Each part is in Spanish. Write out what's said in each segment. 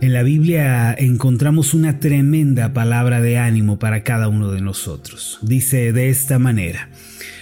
En la Biblia encontramos una tremenda palabra de ánimo para cada uno de nosotros. Dice de esta manera,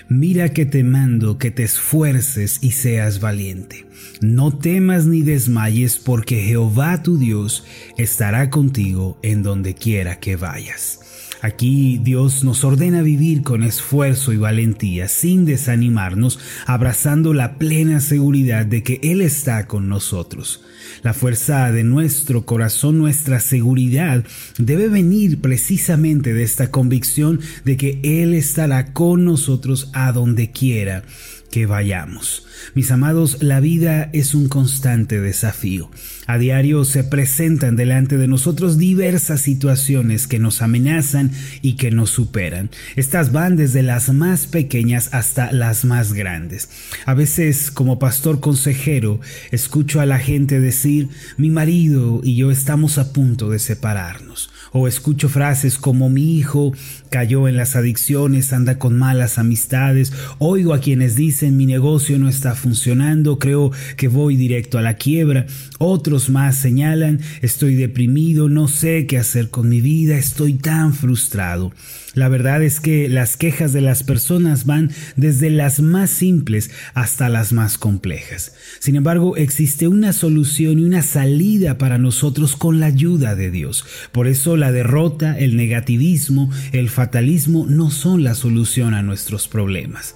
mira que te mando que te esfuerces y seas valiente. No temas ni desmayes porque Jehová tu Dios estará contigo en donde quiera que vayas. Aquí Dios nos ordena vivir con esfuerzo y valentía, sin desanimarnos, abrazando la plena seguridad de que Él está con nosotros. La fuerza de nuestro corazón, nuestra seguridad, debe venir precisamente de esta convicción de que Él estará con nosotros a donde quiera que vayamos. Mis amados, la vida es un constante desafío. A diario se presentan delante de nosotros diversas situaciones que nos amenazan y que nos superan. Estas van desde las más pequeñas hasta las más grandes. A veces, como pastor consejero, escucho a la gente decir, mi marido y yo estamos a punto de separarnos o escucho frases como mi hijo cayó en las adicciones, anda con malas amistades, oigo a quienes dicen mi negocio no está funcionando, creo que voy directo a la quiebra, otros más señalan estoy deprimido, no sé qué hacer con mi vida, estoy tan frustrado. La verdad es que las quejas de las personas van desde las más simples hasta las más complejas. Sin embargo, existe una solución y una salida para nosotros con la ayuda de Dios. Por eso la derrota, el negativismo, el fatalismo no son la solución a nuestros problemas.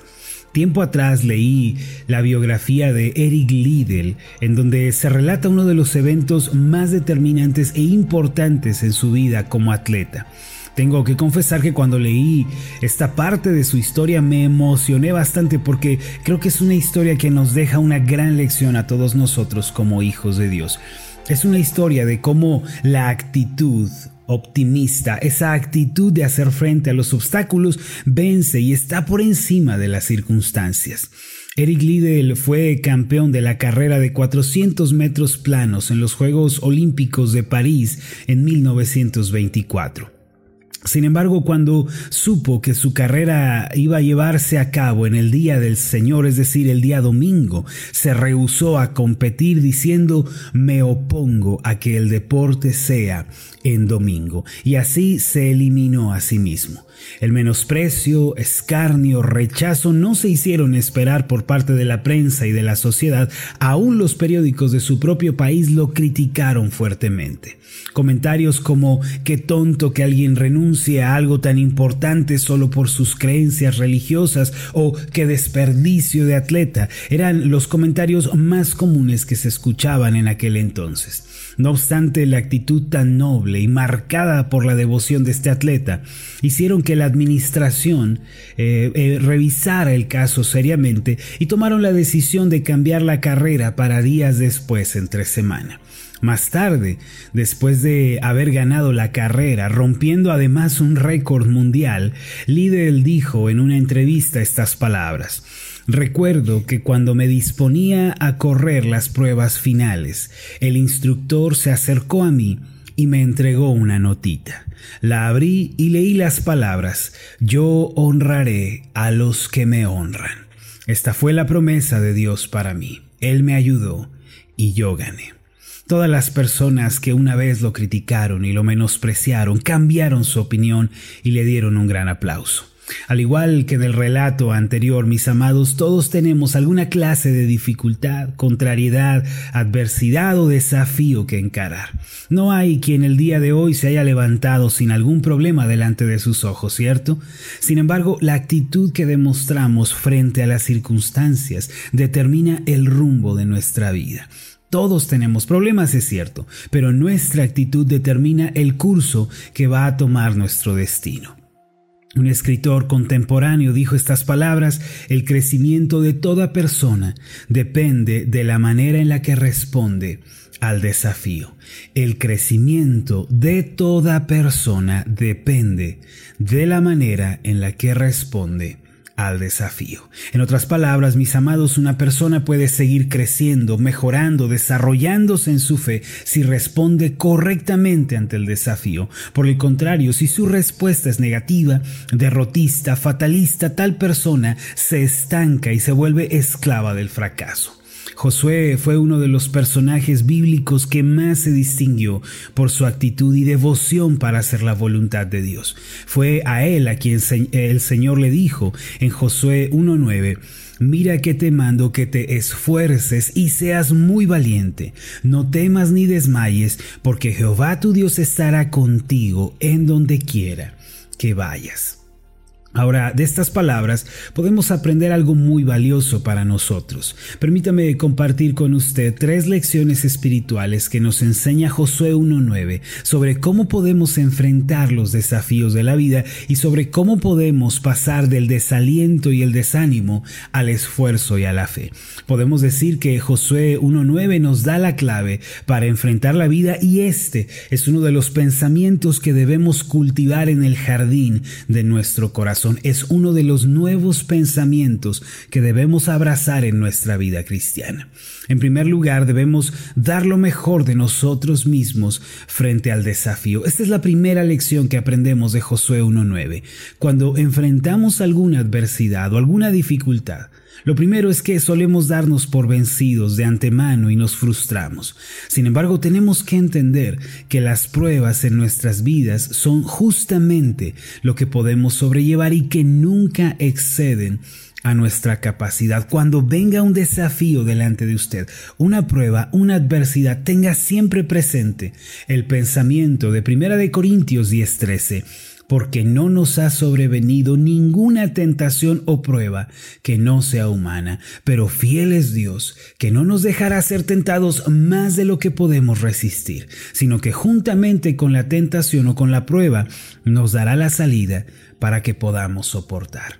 Tiempo atrás leí la biografía de Eric Liddell, en donde se relata uno de los eventos más determinantes e importantes en su vida como atleta. Tengo que confesar que cuando leí esta parte de su historia me emocioné bastante porque creo que es una historia que nos deja una gran lección a todos nosotros como hijos de Dios. Es una historia de cómo la actitud optimista, esa actitud de hacer frente a los obstáculos, vence y está por encima de las circunstancias. Eric Liddell fue campeón de la carrera de 400 metros planos en los Juegos Olímpicos de París en 1924. Sin embargo, cuando supo que su carrera iba a llevarse a cabo en el día del Señor, es decir, el día domingo, se rehusó a competir diciendo, me opongo a que el deporte sea en domingo, y así se eliminó a sí mismo. El menosprecio, escarnio, rechazo no se hicieron esperar por parte de la prensa y de la sociedad, aún los periódicos de su propio país lo criticaron fuertemente. Comentarios como qué tonto que alguien renuncie a algo tan importante solo por sus creencias religiosas o qué desperdicio de atleta eran los comentarios más comunes que se escuchaban en aquel entonces. No obstante, la actitud tan noble y marcada por la devoción de este atleta hicieron que la administración eh, eh, revisara el caso seriamente y tomaron la decisión de cambiar la carrera para días después, entre semana. Más tarde, después de haber ganado la carrera, rompiendo además un récord mundial, Liddell dijo en una entrevista estas palabras. Recuerdo que cuando me disponía a correr las pruebas finales, el instructor se acercó a mí y me entregó una notita. La abrí y leí las palabras, yo honraré a los que me honran. Esta fue la promesa de Dios para mí. Él me ayudó y yo gané. Todas las personas que una vez lo criticaron y lo menospreciaron cambiaron su opinión y le dieron un gran aplauso. Al igual que en el relato anterior, mis amados, todos tenemos alguna clase de dificultad, contrariedad, adversidad o desafío que encarar. No hay quien el día de hoy se haya levantado sin algún problema delante de sus ojos, ¿cierto? Sin embargo, la actitud que demostramos frente a las circunstancias determina el rumbo de nuestra vida. Todos tenemos problemas, es cierto, pero nuestra actitud determina el curso que va a tomar nuestro destino. Un escritor contemporáneo dijo estas palabras, el crecimiento de toda persona depende de la manera en la que responde al desafío. El crecimiento de toda persona depende de la manera en la que responde al desafío. En otras palabras, mis amados, una persona puede seguir creciendo, mejorando, desarrollándose en su fe si responde correctamente ante el desafío. Por el contrario, si su respuesta es negativa, derrotista, fatalista, tal persona se estanca y se vuelve esclava del fracaso. Josué fue uno de los personajes bíblicos que más se distinguió por su actitud y devoción para hacer la voluntad de Dios. Fue a él a quien el Señor le dijo en Josué 1.9, Mira que te mando que te esfuerces y seas muy valiente. No temas ni desmayes, porque Jehová tu Dios estará contigo en donde quiera que vayas. Ahora, de estas palabras podemos aprender algo muy valioso para nosotros. Permítame compartir con usted tres lecciones espirituales que nos enseña Josué 1.9 sobre cómo podemos enfrentar los desafíos de la vida y sobre cómo podemos pasar del desaliento y el desánimo al esfuerzo y a la fe. Podemos decir que Josué 1.9 nos da la clave para enfrentar la vida y este es uno de los pensamientos que debemos cultivar en el jardín de nuestro corazón es uno de los nuevos pensamientos que debemos abrazar en nuestra vida cristiana. En primer lugar, debemos dar lo mejor de nosotros mismos frente al desafío. Esta es la primera lección que aprendemos de Josué 1.9. Cuando enfrentamos alguna adversidad o alguna dificultad, lo primero es que solemos darnos por vencidos de antemano y nos frustramos. Sin embargo, tenemos que entender que las pruebas en nuestras vidas son justamente lo que podemos sobrellevar y que nunca exceden a nuestra capacidad. Cuando venga un desafío delante de usted, una prueba, una adversidad, tenga siempre presente el pensamiento de Primera de Corintios 10:13 porque no nos ha sobrevenido ninguna tentación o prueba que no sea humana, pero fiel es Dios, que no nos dejará ser tentados más de lo que podemos resistir, sino que juntamente con la tentación o con la prueba nos dará la salida para que podamos soportar.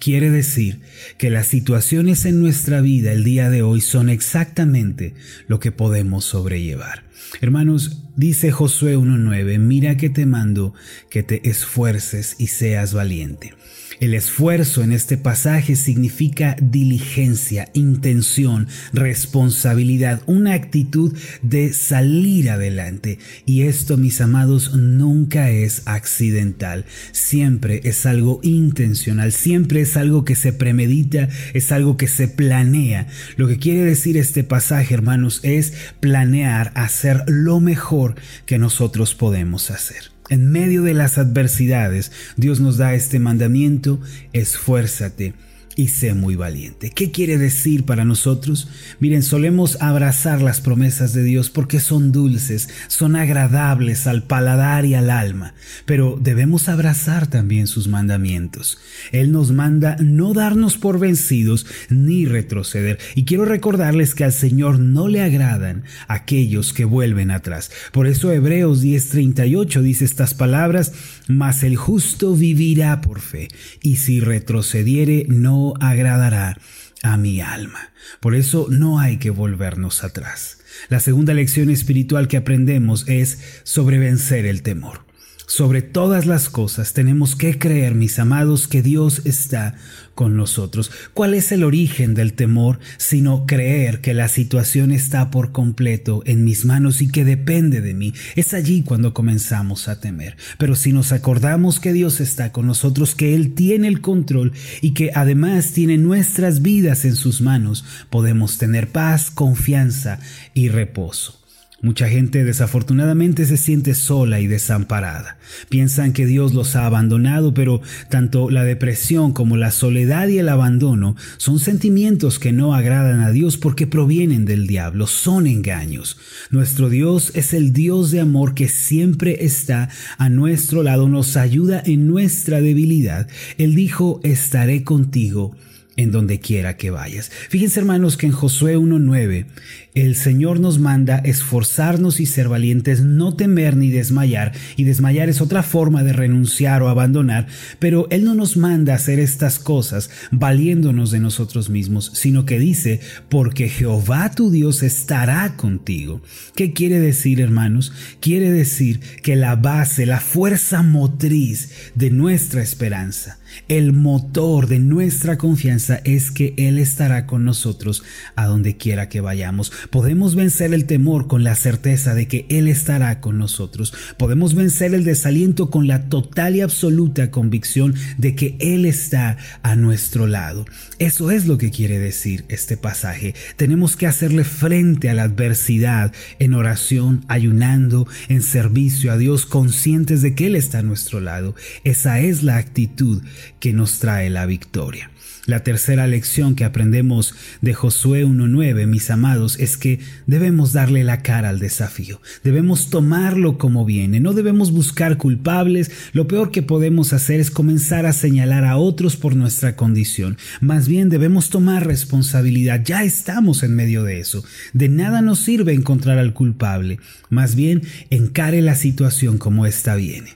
Quiere decir que las situaciones en nuestra vida el día de hoy son exactamente lo que podemos sobrellevar. Hermanos, dice Josué 1.9, mira que te mando que te esfuerces y seas valiente. El esfuerzo en este pasaje significa diligencia, intención, responsabilidad, una actitud de salir adelante. Y esto, mis amados, nunca es accidental. Siempre es algo intencional, siempre es algo que se premedita, es algo que se planea. Lo que quiere decir este pasaje, hermanos, es planear hacer lo mejor que nosotros podemos hacer. En medio de las adversidades, Dios nos da este mandamiento, esfuérzate y sé muy valiente. ¿Qué quiere decir para nosotros? Miren, solemos abrazar las promesas de Dios porque son dulces, son agradables al paladar y al alma, pero debemos abrazar también sus mandamientos. Él nos manda no darnos por vencidos ni retroceder. Y quiero recordarles que al Señor no le agradan aquellos que vuelven atrás. Por eso Hebreos 10:38 dice estas palabras, mas el justo vivirá por fe, y si retrocediere no agradará a mi alma. Por eso no hay que volvernos atrás. La segunda lección espiritual que aprendemos es sobrevencer el temor. Sobre todas las cosas tenemos que creer, mis amados, que Dios está con nosotros. ¿Cuál es el origen del temor sino creer que la situación está por completo en mis manos y que depende de mí? Es allí cuando comenzamos a temer. Pero si nos acordamos que Dios está con nosotros, que Él tiene el control y que además tiene nuestras vidas en sus manos, podemos tener paz, confianza y reposo. Mucha gente desafortunadamente se siente sola y desamparada. Piensan que Dios los ha abandonado, pero tanto la depresión como la soledad y el abandono son sentimientos que no agradan a Dios porque provienen del diablo, son engaños. Nuestro Dios es el Dios de amor que siempre está a nuestro lado, nos ayuda en nuestra debilidad. Él dijo, estaré contigo en donde quiera que vayas. Fíjense hermanos que en Josué 1.9 el Señor nos manda esforzarnos y ser valientes, no temer ni desmayar, y desmayar es otra forma de renunciar o abandonar, pero Él no nos manda hacer estas cosas valiéndonos de nosotros mismos, sino que dice, porque Jehová tu Dios estará contigo. ¿Qué quiere decir hermanos? Quiere decir que la base, la fuerza motriz de nuestra esperanza, El motor de nuestra confianza es que Él estará con nosotros a donde quiera que vayamos. Podemos vencer el temor con la certeza de que Él estará con nosotros. Podemos vencer el desaliento con la total y absoluta convicción de que Él está a nuestro lado. Eso es lo que quiere decir este pasaje. Tenemos que hacerle frente a la adversidad en oración, ayunando, en servicio a Dios, conscientes de que Él está a nuestro lado. Esa es la actitud que nos trae la victoria. La tercera lección que aprendemos de Josué 1.9, mis amados, es que debemos darle la cara al desafío. Debemos tomarlo como viene. No debemos buscar culpables. Lo peor que podemos hacer es comenzar a señalar a otros por nuestra condición. Más bien debemos tomar responsabilidad. Ya estamos en medio de eso. De nada nos sirve encontrar al culpable. Más bien encare la situación como esta viene.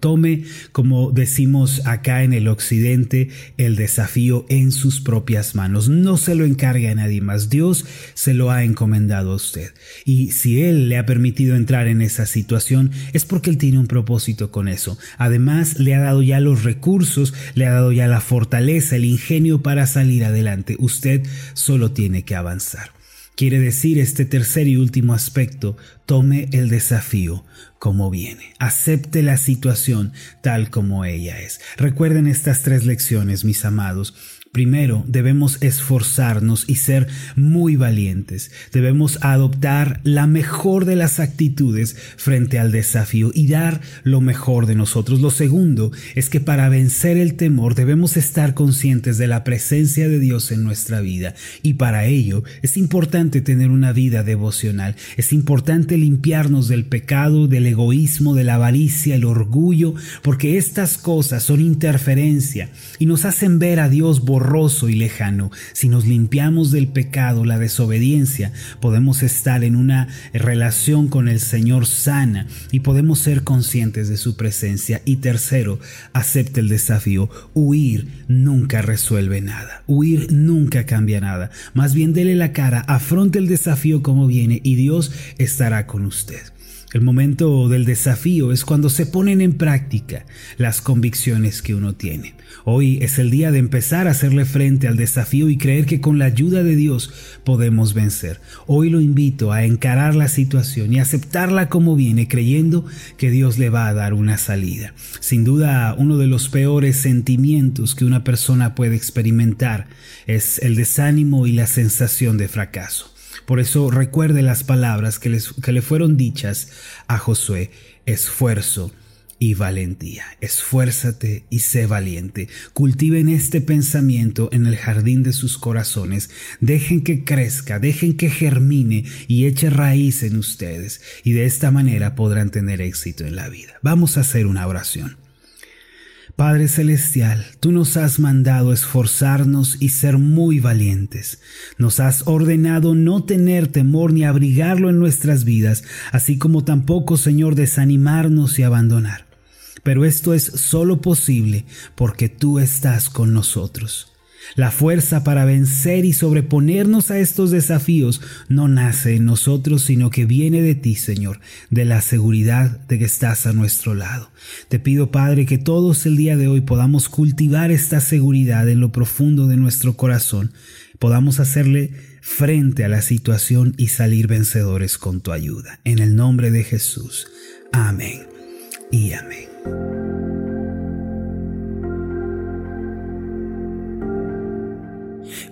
Tome, como decimos acá en el occidente, el desafío en sus propias manos. No se lo encargue a nadie más. Dios se lo ha encomendado a usted. Y si Él le ha permitido entrar en esa situación, es porque Él tiene un propósito con eso. Además, le ha dado ya los recursos, le ha dado ya la fortaleza, el ingenio para salir adelante. Usted solo tiene que avanzar. Quiere decir este tercer y último aspecto, tome el desafío como viene, acepte la situación tal como ella es. Recuerden estas tres lecciones, mis amados. Primero, debemos esforzarnos y ser muy valientes. Debemos adoptar la mejor de las actitudes frente al desafío y dar lo mejor de nosotros. Lo segundo es que para vencer el temor debemos estar conscientes de la presencia de Dios en nuestra vida y para ello es importante tener una vida devocional. Es importante limpiarnos del pecado, del egoísmo, de la avaricia, el orgullo, porque estas cosas son interferencia y nos hacen ver a Dios borroso y lejano. Si nos limpiamos del pecado, la desobediencia, podemos estar en una relación con el Señor sana y podemos ser conscientes de su presencia. Y tercero, acepte el desafío. Huir nunca resuelve nada. Huir nunca cambia nada. Más bien dele la cara, afronte el desafío como viene y Dios estará con usted. El momento del desafío es cuando se ponen en práctica las convicciones que uno tiene. Hoy es el día de empezar a hacerle frente al desafío y creer que con la ayuda de Dios podemos vencer. Hoy lo invito a encarar la situación y aceptarla como viene, creyendo que Dios le va a dar una salida. Sin duda, uno de los peores sentimientos que una persona puede experimentar es el desánimo y la sensación de fracaso. Por eso recuerde las palabras que, que le fueron dichas a Josué, esfuerzo y valentía. Esfuérzate y sé valiente. Cultiven este pensamiento en el jardín de sus corazones. Dejen que crezca, dejen que germine y eche raíz en ustedes. Y de esta manera podrán tener éxito en la vida. Vamos a hacer una oración. Padre Celestial, tú nos has mandado esforzarnos y ser muy valientes. Nos has ordenado no tener temor ni abrigarlo en nuestras vidas, así como tampoco, Señor, desanimarnos y abandonar. Pero esto es solo posible porque tú estás con nosotros. La fuerza para vencer y sobreponernos a estos desafíos no nace en nosotros, sino que viene de ti, Señor, de la seguridad de que estás a nuestro lado. Te pido, Padre, que todos el día de hoy podamos cultivar esta seguridad en lo profundo de nuestro corazón, podamos hacerle frente a la situación y salir vencedores con tu ayuda. En el nombre de Jesús. Amén y amén.